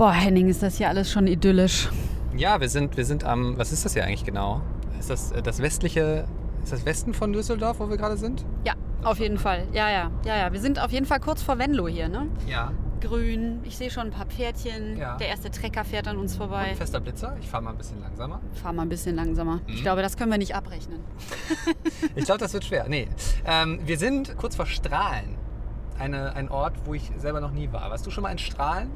Boah, Henning, ist das hier alles schon idyllisch. Ja, wir sind, wir sind am, was ist das hier eigentlich genau? Ist das äh, das westliche, ist das Westen von Düsseldorf, wo wir gerade sind? Ja, auf jeden Fall. Ja, ja, ja, ja. Wir sind auf jeden Fall kurz vor Venlo hier, ne? Ja. Grün, ich sehe schon ein paar Pferdchen. Ja. Der erste Trecker fährt an uns vorbei. Und fester Blitzer. Ich fahre mal ein bisschen langsamer. Fahr mal ein bisschen langsamer. Ich Mhm. glaube, das können wir nicht abrechnen. Ich glaube, das wird schwer. Nee. Ähm, wir sind kurz vor Strahlen. Eine, ein Ort, wo ich selber noch nie war. Warst du schon mal in Strahlen?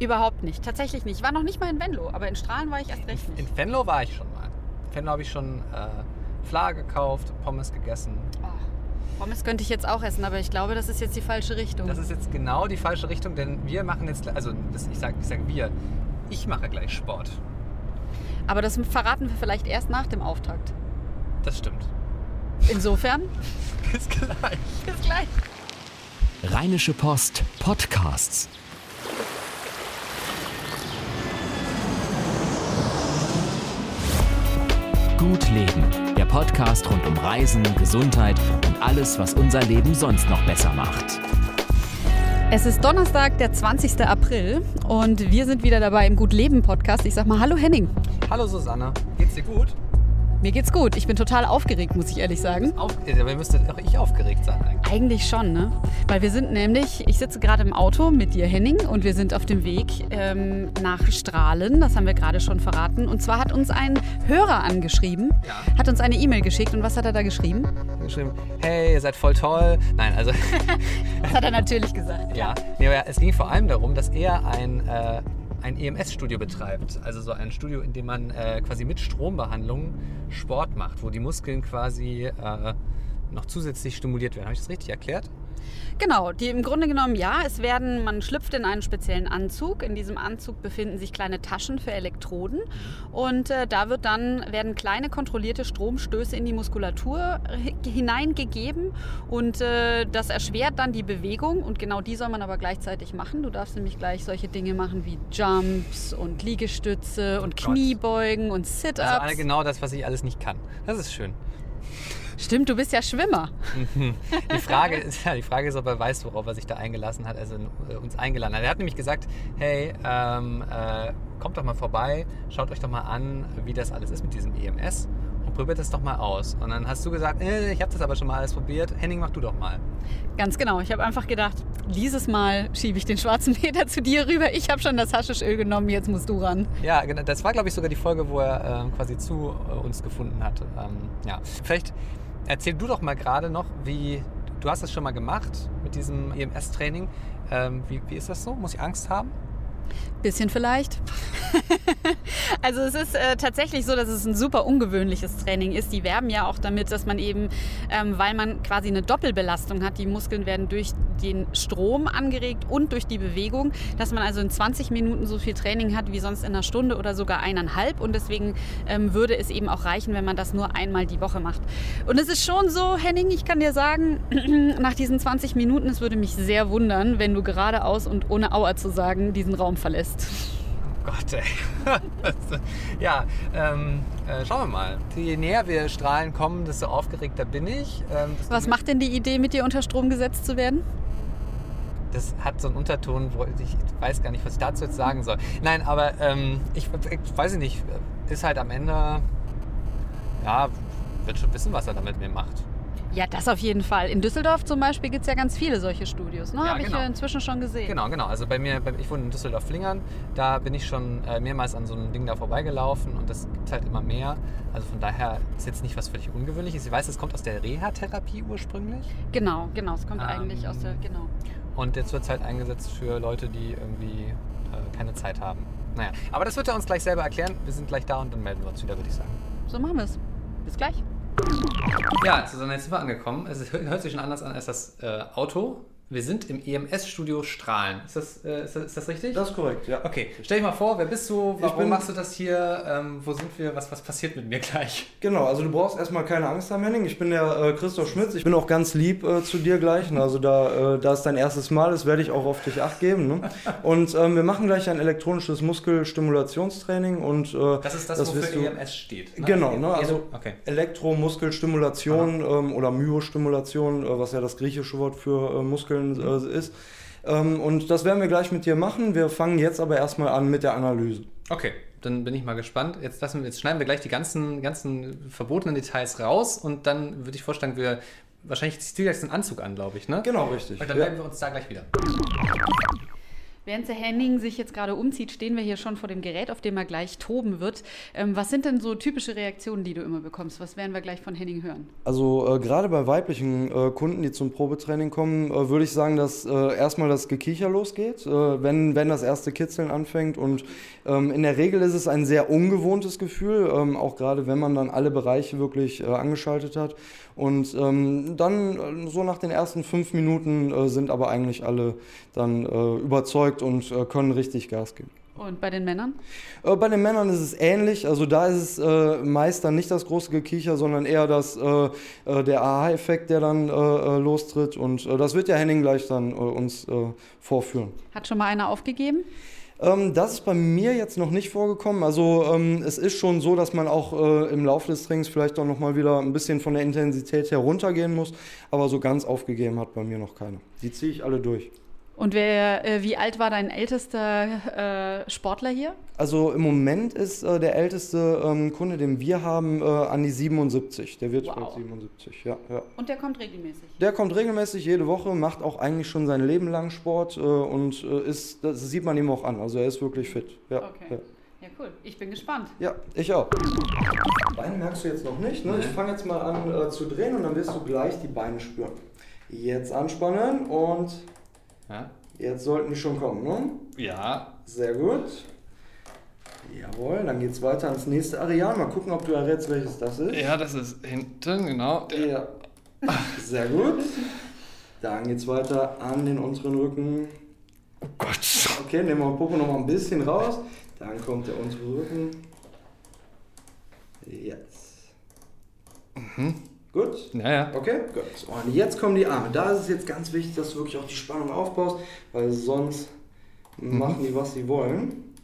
Überhaupt nicht. Tatsächlich nicht. Ich war noch nicht mal in Venlo, aber in Strahlen war ich erst recht In nicht. Venlo war ich schon mal. In Venlo habe ich schon äh, Fla gekauft, Pommes gegessen. Oh, Pommes könnte ich jetzt auch essen, aber ich glaube, das ist jetzt die falsche Richtung. Das ist jetzt genau die falsche Richtung, denn wir machen jetzt, also das, ich sage ich sag wir, ich mache gleich Sport. aber das verraten wir vielleicht erst nach dem Auftakt. Das stimmt. Insofern, Bis gleich. bis gleich. Rheinische Post Podcasts. Gut Leben, der Podcast rund um Reisen, Gesundheit und alles, was unser Leben sonst noch besser macht. Es ist Donnerstag, der 20. April und wir sind wieder dabei im Gut Leben Podcast. Ich sag mal Hallo Henning. Hallo Susanne, geht's dir gut? Mir geht's gut. Ich bin total aufgeregt, muss ich ehrlich sagen. Auf, äh, dabei müsste auch ich aufgeregt sein eigentlich. Eigentlich schon, ne? Weil wir sind nämlich, ich sitze gerade im Auto mit dir, Henning, und wir sind auf dem Weg ähm, nach Strahlen. Das haben wir gerade schon verraten. Und zwar hat uns ein Hörer angeschrieben, Ja. hat uns eine E-Mail geschickt. Und was hat er da geschrieben? Geschrieben, hey, ihr seid voll toll. Nein, also Das hat er natürlich gesagt. ja. Nee, aber es ging vor allem darum, dass er ein, äh, ein EMS-Studio betreibt. Also so ein Studio, in dem man äh, quasi mit Strombehandlung Sport macht, wo die Muskeln quasi äh, noch zusätzlich stimuliert werden. Habe ich das richtig erklärt? Genau, die im Grunde genommen ja. Es werden, man schlüpft in einen speziellen Anzug. In diesem Anzug befinden sich kleine Taschen für Elektroden. Und äh, da wird dann, werden kleine kontrollierte Stromstöße in die Muskulatur hi- hineingegeben. Und äh, das erschwert dann die Bewegung. Und genau die soll man aber gleichzeitig machen. Du darfst nämlich gleich solche Dinge machen wie Jumps und Liegestütze und Gott. Kniebeugen und Sit-Ups. Also genau das, was ich alles nicht kann. Das ist schön. Stimmt, du bist ja Schwimmer. Die Frage ist, ja, die Frage ist, ob er weiß, worauf er sich da eingelassen hat, also äh, uns eingeladen hat. Er hat nämlich gesagt, hey, ähm, äh, kommt doch mal vorbei, schaut euch doch mal an, wie das alles ist mit diesem EMS und probiert das doch mal aus. Und dann hast du gesagt, äh, ich habe das aber schon mal alles probiert. Henning, mach du doch mal. Ganz genau. Ich habe einfach gedacht, dieses Mal schiebe ich den schwarzen Peter zu dir rüber. Ich habe schon das Haschischöl genommen, jetzt musst du ran. Ja, genau, das war, glaube ich, sogar die Folge, wo er ähm, quasi zu äh, uns gefunden hat. Ähm, ja. Vielleicht erzähl du doch mal gerade noch, wie, du hast das schon mal gemacht mit diesem EMS-Training. Ähm, wie, wie ist das so? Muss ich Angst haben? Bisschen vielleicht. also es ist äh, tatsächlich so, dass es ein super ungewöhnliches Training ist. Die werben ja auch damit, dass man eben, ähm, weil man quasi eine Doppelbelastung hat, die Muskeln werden durch den Strom angeregt und durch die Bewegung, dass man also in 20 Minuten so viel Training hat wie sonst in einer Stunde oder sogar eineinhalb. Und deswegen ähm, würde es eben auch reichen, wenn man das nur einmal die Woche macht. Und es ist schon so, Henning, ich kann dir sagen, nach diesen 20 Minuten, es würde mich sehr wundern, wenn du geradeaus und ohne Aua zu sagen diesen Raum verlässt. Oh Gott, ey. ja, ähm, äh, schauen wir mal. Je näher wir Strahlen kommen, desto aufgeregter bin ich. Ähm, Was macht denn die Idee, mit dir unter Strom gesetzt zu werden? Das hat so einen Unterton, wo ich weiß gar nicht, was ich dazu jetzt sagen soll. Nein, aber ähm, ich, ich weiß nicht, ist halt am Ende, ja, wird schon wissen, was er damit mir macht. Ja, das auf jeden Fall. In Düsseldorf zum Beispiel gibt es ja ganz viele solche Studios. Ne? Ja, Habe genau. ich inzwischen schon gesehen. Genau, genau. Also bei mir, ich wohne in Düsseldorf-Flingern, da bin ich schon äh, mehrmals an so einem Ding da vorbeigelaufen und das gibt halt immer mehr. Also von daher ist jetzt nicht was völlig Ungewöhnliches. Ich weiß, es kommt aus der Reha-Therapie ursprünglich Genau, genau. Es kommt Ähm, eigentlich aus der. Genau. und jetzt wird es halt eingesetzt für Leute, die irgendwie äh, keine Zeit haben. Naja, aber das wird er uns gleich selber erklären. Wir sind gleich da und dann melden wir uns wieder, würde ich sagen. So machen wir es. Bis gleich. Ja, Susanne, jetzt sind wir angekommen. Es hört hört sich schon anders an als das äh, Auto. Wir sind im EMS-Studio Strahlen. Ist das, äh, ist, das, ist das richtig? Das ist korrekt, ja. okay, stell dich mal vor, wer bist du? Warum bin- machst du das hier? Ähm, wo sind wir? Was, was passiert mit mir gleich? Genau, also du brauchst erstmal keine Angst haben, Henning. Ich bin der äh, Christoph Schmitz. Ich bin auch ganz lieb äh, zu dir gleich. Ne? Also da, äh, da es dein erstes Mal ist, werde ich auch auf dich acht geben. Ne? Und ähm, wir machen gleich ein elektronisches Muskelstimulationstraining und äh, Das ist das, Das wofür EMS steht. ne? Genau, ne, also- okay. Elektromuskelstimulation ähm, oder Myostimulation, äh, was ja das griechische Wort für äh, Muskeln äh, ist. Ähm, und das werden wir gleich mit dir machen. Wir fangen jetzt aber erstmal an mit der Analyse. Okay, dann bin ich mal gespannt. Jetzt, lassen, jetzt schneiden wir gleich die ganzen, ganzen verbotenen Details raus und dann würde ich vorschlagen, wir wahrscheinlich ziehst du jetzt einen Anzug an, glaube ich, ne? Genau, richtig. Und dann Ja. melden wir uns da gleich wieder. Während der Henning sich jetzt gerade umzieht, stehen wir hier schon vor dem Gerät, auf dem er gleich toben wird. Ähm, was sind denn so typische Reaktionen, die du immer bekommst? Was werden wir gleich von Henning hören? Also äh, gerade bei weiblichen äh, Kunden, die zum Probetraining kommen, äh, würde ich sagen, dass äh, erstmal das Gekicher losgeht, äh, wenn, wenn das erste Kitzeln anfängt. Und ähm, in der Regel ist es ein sehr ungewohntes Gefühl, ähm, auch gerade wenn man dann alle Bereiche wirklich äh, angeschaltet hat. Und ähm, dann so nach den ersten fünf Minuten sind aber eigentlich alle dann äh, überzeugt und äh, können richtig Gas geben. Und bei den Männern? Äh, Bei den Männern ist es ähnlich. Also da ist es äh, meist dann nicht das große Gekicher, sondern eher das, äh, äh, der Aha-Effekt, der dann äh, äh, lostritt. Und das wird ja Henning gleich dann uns vorführen. Hat schon mal einer aufgegeben? Ähm, das ist bei mir jetzt noch nicht vorgekommen. Also ähm, es ist schon so, dass man auch äh, im Laufe des Trainings vielleicht auch nochmal wieder ein bisschen von der Intensität heruntergehen muss. Aber so ganz aufgegeben hat bei mir noch keiner. Die ziehe ich alle durch. Und wer, äh, wie alt war dein ältester äh, Sportler hier? Also im Moment ist äh, der älteste ähm, Kunde, den wir haben, äh, an die 77. Der wird Wow. bald 77, ja, ja. Und der kommt regelmäßig. Der kommt regelmäßig jede Woche, macht auch eigentlich schon sein Leben lang Sport äh, und äh, ist, das sieht man ihm auch an. Also er ist wirklich fit. Ja, Okay. ja. Ja, cool. Ich bin gespannt. ja ich auch. Beine merkst du jetzt noch nicht. Ne? Ich fange jetzt mal an äh, zu drehen und dann wirst du gleich die Beine spüren. Jetzt anspannen und Ja. jetzt sollten die schon kommen. Ne? Ja. Sehr gut. Jawohl, dann geht es weiter ans nächste Areal. Mal gucken, ob du errätst, welches das ist. Ja, das ist hinten, genau. Ja. Sehr gut. Dann geht es weiter an den unteren Rücken. Oh Gott. Okay, nehmen wir Popo noch mal ein bisschen raus. Dann kommt der untere Rücken. Jetzt. Gut. Ja, ja. Okay, gut. Und jetzt kommen die Arme. Da ist es jetzt ganz wichtig, dass du wirklich auch die Spannung aufbaust, weil sonst machen die, was sie wollen.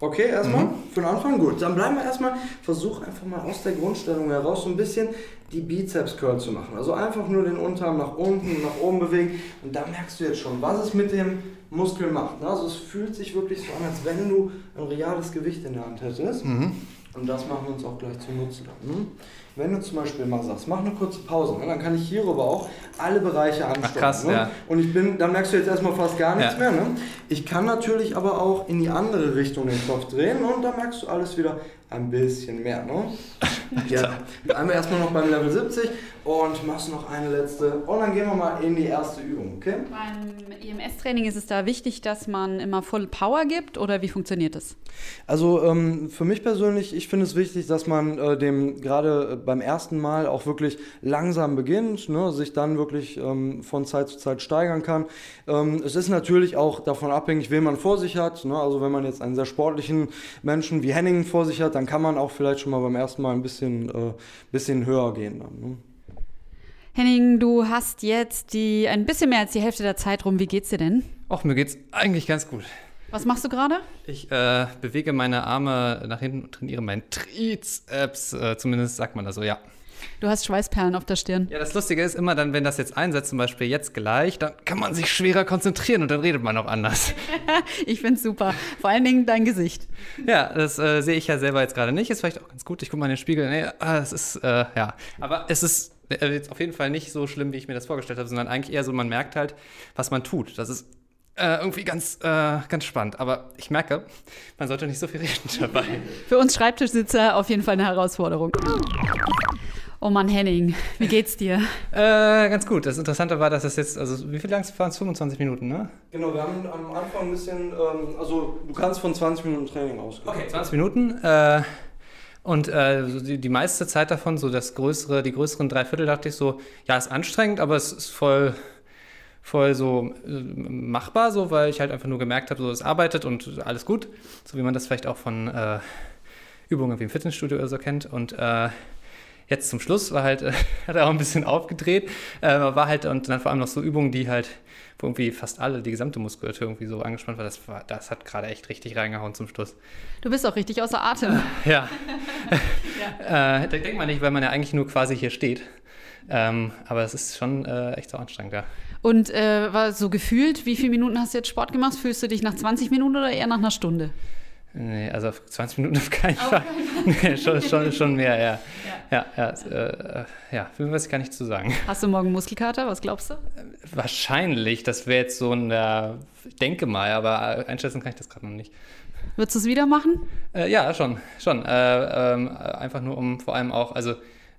Okay, erstmal für den Anfang gut. Dann bleiben wir erstmal, versuch einfach mal aus der Grundstellung heraus so ein bisschen die Bizeps Curl zu machen. Also einfach nur den Unterarm nach unten und nach oben bewegen und da merkst du jetzt schon, was es mit dem Muskel macht. Also es fühlt sich wirklich so an, als wenn du ein reales Gewicht in der Hand hättest. Und das machen wir uns auch gleich zunutze. Dann, hm? Wenn du zum Beispiel mal sagst, mach eine kurze Pause, ne? dann kann ich hierüber auch alle Bereiche ansteuern. krass, ne? ja. Und ich bin, dann merkst du jetzt erstmal fast gar nichts Ja. mehr. Ne? Ich kann natürlich aber auch in die andere Richtung den Kopf drehen und dann merkst du alles wieder ein bisschen mehr. Ne? ja. Einmal erstmal noch beim Level 70 und machst noch eine letzte. Und dann gehen wir mal in die erste Übung, okay? Beim EMS-Training ist es da wichtig, dass man immer Full Power gibt oder wie funktioniert das? Also ähm, für mich persönlich, ich finde es wichtig, dass man äh, dem gerade beim ersten Mal auch wirklich langsam beginnt, ne, sich dann wirklich ähm, von Zeit zu Zeit steigern kann. Ähm, es ist natürlich auch davon abhängig, wen man vor sich hat. Ne? Also wenn man jetzt einen sehr sportlichen Menschen wie Henning vor sich hat, dann kann man auch vielleicht schon mal beim ersten Mal ein bisschen, äh, bisschen höher gehen. Dann, ne? Henning, du hast jetzt die ein bisschen mehr als die Hälfte der Zeit rum. Wie geht's dir denn? Och, mir geht's eigentlich ganz gut. Was machst du gerade? Ich äh, bewege meine Arme nach hinten und trainiere meinen Trizeps. Äh, zumindest sagt man das so, ja. Du hast Schweißperlen auf der Stirn. Ja, das Lustige ist immer dann, wenn das jetzt einsetzt, zum Beispiel jetzt gleich, dann kann man sich schwerer konzentrieren und dann redet man auch anders. Ich find's super. Vor allen Dingen dein Gesicht. Ja, das äh, sehe ich ja selber jetzt gerade nicht. Ist vielleicht auch ganz gut. Ich gucke mal in den Spiegel. Nee, ah, es ist, äh, ja. Aber es ist äh, jetzt auf jeden Fall nicht so schlimm, wie ich mir das vorgestellt habe, sondern eigentlich eher so, man merkt halt, was man tut. Das ist äh, irgendwie ganz, äh, ganz spannend. Aber ich merke, man sollte nicht so viel reden dabei. Für uns Schreibtischsitzer auf jeden Fall eine Herausforderung. Oh Mann, Henning, wie geht's dir? äh, ganz gut. Das Interessante war, dass es jetzt, also wie viel lang waren es? 25 Minuten, ne? Genau, wir haben am Anfang ein bisschen, ähm, also du kannst von 20 Minuten Training ausgehen. Okay, 20 Minuten. Äh, und äh, so die, die meiste Zeit davon, so das größere, die größeren drei Viertel, dachte ich so, ja, ist anstrengend, aber es ist voll, voll so äh, machbar, so, weil ich halt einfach nur gemerkt habe, so es arbeitet und alles gut, so wie man das vielleicht auch von äh, Übungen wie im Fitnessstudio oder so kennt. Und äh, jetzt zum Schluss war halt, äh, hat er auch ein bisschen aufgedreht, äh, war halt und dann vor allem noch so Übungen, die halt, wo irgendwie fast alle, die gesamte Muskulatur irgendwie so angespannt war, das, war, das hat gerade echt richtig reingehauen zum Schluss. Du bist auch richtig außer Atem. Ja. äh, da denkt man nicht, weil man ja eigentlich nur quasi hier steht. Ähm, aber es ist schon äh, echt so anstrengend, ja. Und äh, war so gefühlt, wie viele Minuten hast du jetzt Sport gemacht? Fühlst du dich nach 20 Minuten oder eher nach einer Stunde? Nee, also auf 20 Minuten auf keinen Fall. nee, schon, schon, schon mehr, ja. Ja, ja, ja, äh, ja, viel weiß ich gar nicht zu sagen. Hast du morgen Muskelkater? Was glaubst du? Wahrscheinlich, das wäre jetzt so ein, äh, ich denke mal, aber einschätzen kann ich das gerade noch nicht. Würdest du es wieder machen? Äh, ja, schon, schon. Äh, ähm, einfach nur um vor allem auch, also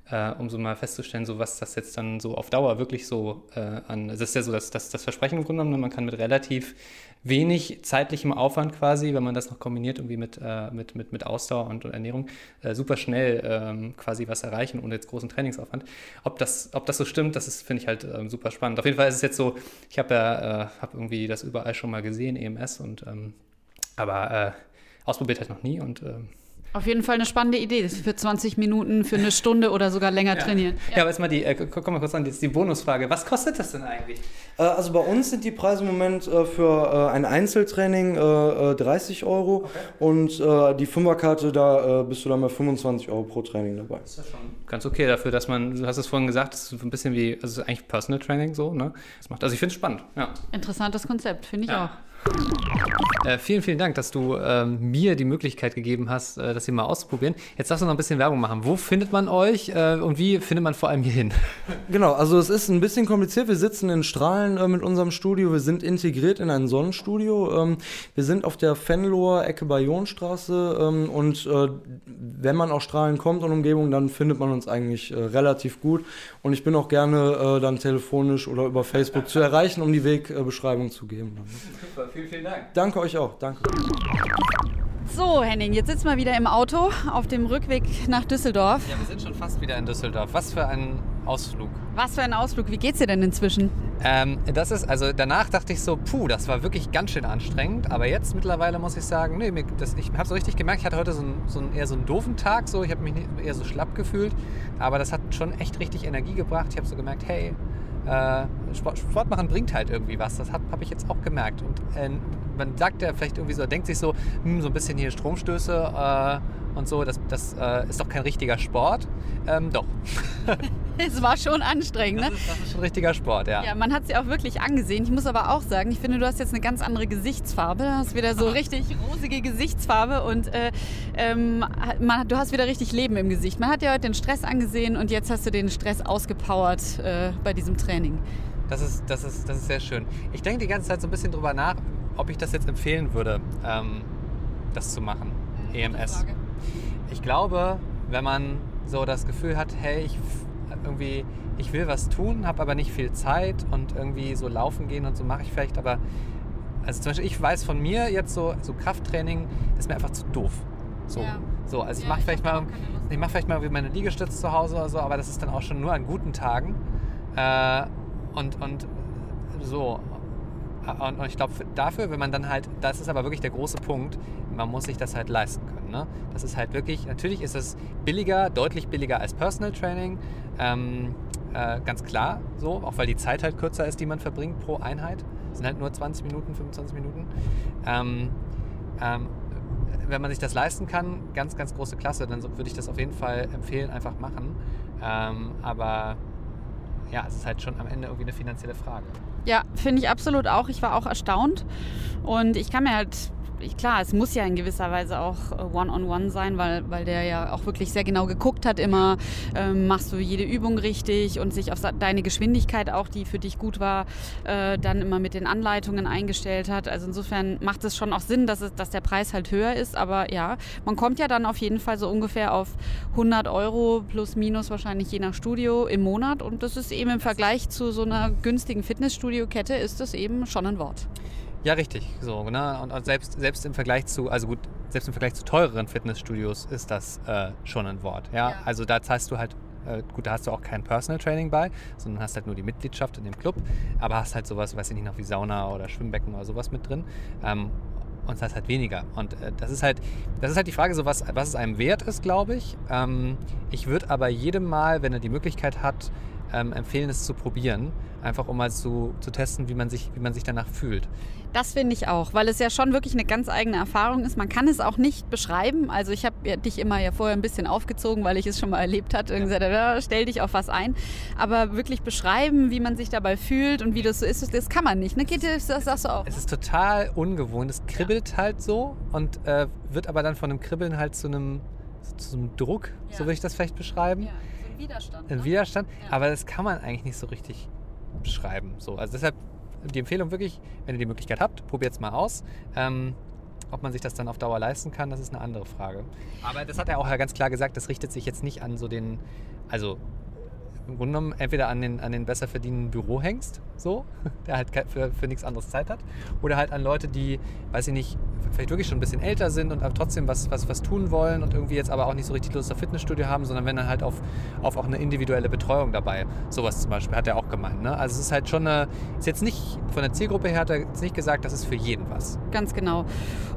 äh, um so mal festzustellen, so was das jetzt dann so auf Dauer wirklich so äh, an. Das ist ja so das, das, das Versprechen im Grunde genommen, man kann mit relativ wenig zeitlichem Aufwand quasi, wenn man das noch kombiniert irgendwie mit, äh, mit, mit, mit Ausdauer und, und Ernährung, äh, super schnell ähm, quasi was erreichen ohne jetzt großen Trainingsaufwand. Ob das, ob das so stimmt, das finde ich halt ähm, super spannend. Auf jeden Fall ist es jetzt so, ich habe ja äh, hab irgendwie das überall schon mal gesehen, EMS, und ähm, aber äh, ausprobiert halt noch nie und ähm, auf jeden Fall eine spannende Idee. Für 20 Minuten, für eine Stunde oder sogar länger ja. trainieren. Ja, ja aber jetzt mal die, äh, komm mal kurz an, jetzt die Bonusfrage. Was kostet das denn eigentlich? Äh, also bei uns sind die Preise im Moment äh, für äh, ein Einzeltraining 30 äh, Euro okay. und äh, die Fünferkarte, da bist du dann bei 25 Euro pro Training dabei. Das ist ja schon ganz okay dafür, dass man, du hast es vorhin gesagt, das ist ein bisschen wie, also eigentlich Personal Training so, ne? Das macht, also ich finde es spannend, ja. Interessantes Konzept, finde ich ja. auch. Äh, vielen, vielen Dank, dass du ähm, mir die Möglichkeit gegeben hast, äh, das hier mal auszuprobieren. Jetzt darfst du noch ein bisschen Werbung machen. Wo findet man euch äh, und wie findet man vor allem hier hin? Genau, also es ist ein bisschen kompliziert. Wir sitzen in Strahlen äh, mit unserem Studio. Wir sind integriert in ein Sonnenstudio. Ähm, wir sind auf der Fenloher Ecke Bayonstraße ähm, und äh, wenn man aus Strahlen kommt und Umgebung, dann findet man uns eigentlich äh, relativ gut. Und ich bin auch gerne dann telefonisch oder über Facebook zu erreichen, um die Wegbeschreibung zu geben. Super, vielen, vielen Dank. Danke euch auch. Danke. So, Henning, jetzt sitzen wir wieder im Auto auf dem Rückweg nach Düsseldorf. Ja, wir sind schon fast wieder in Düsseldorf. Was für ein Ausflug. Was für ein Ausflug. Wie geht's dir denn inzwischen? Ähm, das ist, also danach dachte ich so, puh, das war wirklich ganz schön anstrengend. Aber jetzt mittlerweile muss ich sagen, nee, das, ich habe so richtig gemerkt, ich hatte heute so einen, so einen, eher so einen doofen Tag. So. Ich habe mich eher so schlapp gefühlt. Aber das hat schon echt richtig Energie gebracht. Ich habe so gemerkt, hey, äh, Sport, Sport, machen bringt halt irgendwie was. Das habe hab ich jetzt auch gemerkt. Und äh, man sagt ja vielleicht irgendwie so, denkt sich so, hm, so ein bisschen hier Stromstöße äh, und so, das, das äh, ist doch kein richtiger Sport. Ähm, doch. es war schon anstrengend, ne? Das ist, das ist schon richtiger Sport, ja. Ja, man hat sie auch wirklich angesehen. Ich muss aber auch sagen, ich finde, du hast jetzt eine ganz andere Gesichtsfarbe. Du hast wieder so richtig rosige Gesichtsfarbe und äh, ähm, man, du hast wieder richtig Leben im Gesicht. Man hat ja heute den Stress angesehen und jetzt hast du den Stress ausgepowert äh, bei diesem Training. Das ist, das, ist, das ist sehr schön. Ich denke die ganze Zeit so ein bisschen drüber nach, ob ich das jetzt empfehlen würde, ähm, das zu machen, EMS. Ich glaube, wenn man so das Gefühl hat, hey, ich irgendwie, ich will was tun, habe aber nicht viel Zeit und irgendwie so laufen gehen und so mache ich vielleicht, aber also zum Beispiel ich weiß von mir jetzt so, so Krafttraining ist mir einfach zu doof. So, ja. so also ich ja, mache vielleicht mal, ich mache vielleicht mal meine Liegestütze zu Hause oder so, aber das ist dann auch schon nur an guten Tagen äh, und und so und, und ich glaube, dafür, wenn man dann halt, das ist aber wirklich der große Punkt, man muss sich das halt leisten können. Ne? Das ist halt wirklich, natürlich ist es billiger, deutlich billiger als Personal Training. Ähm, äh, ganz klar, so, auch weil die Zeit halt kürzer ist, die man verbringt pro Einheit. Das sind halt nur 20 Minuten, 25 Minuten. Ähm, ähm, wenn man sich das leisten kann, ganz, ganz große Klasse, dann würde ich das auf jeden Fall empfehlen, einfach machen. Ähm, aber ja, es ist halt schon am Ende irgendwie eine finanzielle Frage. Ja, finde ich absolut auch. Ich war auch erstaunt. Und ich kann mir halt ich, klar, es muss ja in gewisser Weise auch äh, One-on-One -on -one sein, weil, weil der ja auch wirklich sehr genau geguckt hat, immer ähm, machst du jede Übung richtig und sich auf deine Geschwindigkeit auch, die für dich gut war, äh, dann immer mit den Anleitungen eingestellt hat. Also insofern macht es schon auch Sinn, dass, es, dass der Preis halt höher ist, aber ja, man kommt ja dann auf jeden Fall so ungefähr auf 100 Euro plus minus wahrscheinlich je nach Studio im Monat und das ist eben im Vergleich zu so einer günstigen Fitnessstudio-Kette ist das eben schon ein Wort. Ja, richtig. So, ne? Und selbst, selbst im Vergleich zu, also gut, selbst im Vergleich zu teureren Fitnessstudios ist das äh, schon ein Wort. Ja? ja? Also da zahlst du halt, äh, gut, da hast du auch kein Personal Training bei, sondern hast halt nur die Mitgliedschaft in dem Club, aber hast halt sowas, weiß ich nicht noch, wie Sauna oder Schwimmbecken oder sowas mit drin. Ähm, und das halt weniger. Und äh, das ist halt, das ist halt die Frage, so was, was es einem wert ist, glaube ich. Ähm, ich würde aber jedem Mal, wenn er die Möglichkeit hat, ähm, empfehlen, es zu probieren. Einfach um mal zu, zu testen, wie man, sich, wie man sich danach fühlt. Das finde ich auch, weil es ja schon wirklich eine ganz eigene Erfahrung ist. Man kann es auch nicht beschreiben. Also ich habe ja dich immer ja vorher ein bisschen aufgezogen, weil ich es schon mal erlebt hatte und gesagt, ja, stell dich auf was ein. Aber wirklich beschreiben, wie man sich dabei fühlt und wie das so ist, das kann man nicht. Ne? Geht das, das sagst du auch? Es ist total ungewohnt. Es kribbelt ja. halt so und äh, wird aber dann von einem Kribbeln halt zu einem, zu einem Druck, ja. so würde ich das vielleicht beschreiben. Ja, Widerstand. Ein ne? Widerstand, aber das kann man eigentlich nicht so richtig beschreiben. So, also deshalb die Empfehlung wirklich, wenn ihr die Möglichkeit habt, probiert es mal aus. Ähm, ob man sich das dann auf Dauer leisten kann, das ist eine andere Frage. Aber das hat er auch ja ganz klar gesagt, das richtet sich jetzt nicht an so den, also im Grunde genommen entweder an den, an den besser verdienenden Bürohengst, so, der halt für, für nichts anderes Zeit hat, oder halt an Leute, die, weiß ich nicht, vielleicht wirklich schon ein bisschen älter sind und aber trotzdem was, was, was tun wollen und irgendwie jetzt aber auch nicht so richtig Lust auf Fitnessstudio haben, sondern wenn dann halt auf, auf auch eine individuelle Betreuung dabei. Sowas zum Beispiel hat er auch gemeint. Ne? Also es ist halt schon eine, ist jetzt nicht von der Zielgruppe her, hat er jetzt nicht gesagt, das ist für jeden was. Ganz genau.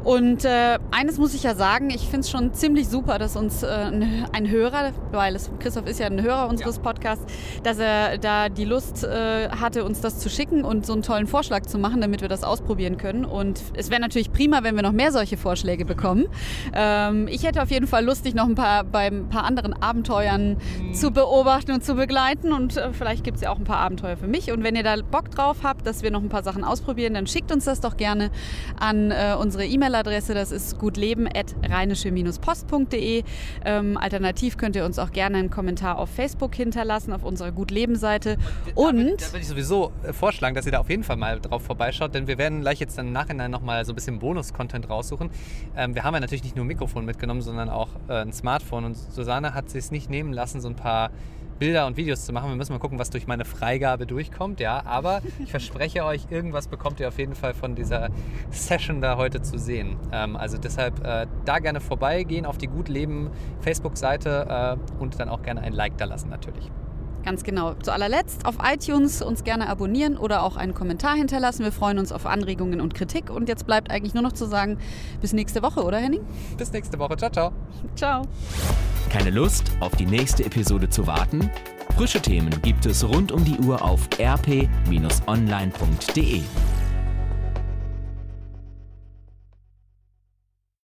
Und äh, eines muss ich ja sagen, ich finde es schon ziemlich super, dass uns äh, ein Hörer, weil es, Christoph ist ja ein Hörer unseres ja. Podcasts, dass er da die Lust äh, hatte, uns das zu schicken und so einen tollen Vorschlag zu machen, damit wir das ausprobieren können. Und es wäre natürlich prima, wenn wir noch mehr solche Vorschläge bekommen. Ähm, ich hätte auf jeden Fall Lust, dich noch ein paar bei ein paar anderen Abenteuern mhm. zu beobachten und zu begleiten. Und äh, vielleicht gibt es ja auch ein paar Abenteuer für mich. Und wenn ihr da Bock drauf habt, dass wir noch ein paar Sachen ausprobieren, dann schickt uns das doch gerne an äh, unsere E-Mail-Adresse. Das ist gutleben.rheinische-post.de. Ähm, alternativ könnt ihr uns auch gerne einen Kommentar auf Facebook hinterlassen, auf unserer Gutleben-Seite. Und, und da würde ich sowieso äh, vorschlagen, dass ihr da auf jeden Fall mal drauf vorbeischaut, denn wir werden gleich jetzt dann im Nachhinein nochmal so ein bisschen Bonus-Content raussuchen. Ähm, wir haben ja natürlich nicht nur ein Mikrofon mitgenommen, sondern auch äh, ein Smartphone und Susanne hat sich nicht nehmen lassen, so ein paar Bilder und Videos zu machen. Wir müssen mal gucken, was durch meine Freigabe durchkommt, ja. Aber ich verspreche euch, irgendwas bekommt ihr auf jeden Fall von dieser Session da heute zu sehen. Ähm, also deshalb äh, da gerne vorbeigehen auf die Gut Leben Facebook-Seite äh, und dann auch gerne ein Like da lassen natürlich. Ganz genau. Zu allerletzt auf iTunes uns gerne abonnieren oder auch einen Kommentar hinterlassen. Wir freuen uns auf Anregungen und Kritik. Und jetzt bleibt eigentlich nur noch zu sagen, bis nächste Woche, oder Henning? Bis nächste Woche. Ciao, ciao. Ciao. Keine Lust, auf die nächste Episode zu warten? Frische Themen gibt es rund um die Uhr auf rp-online.de.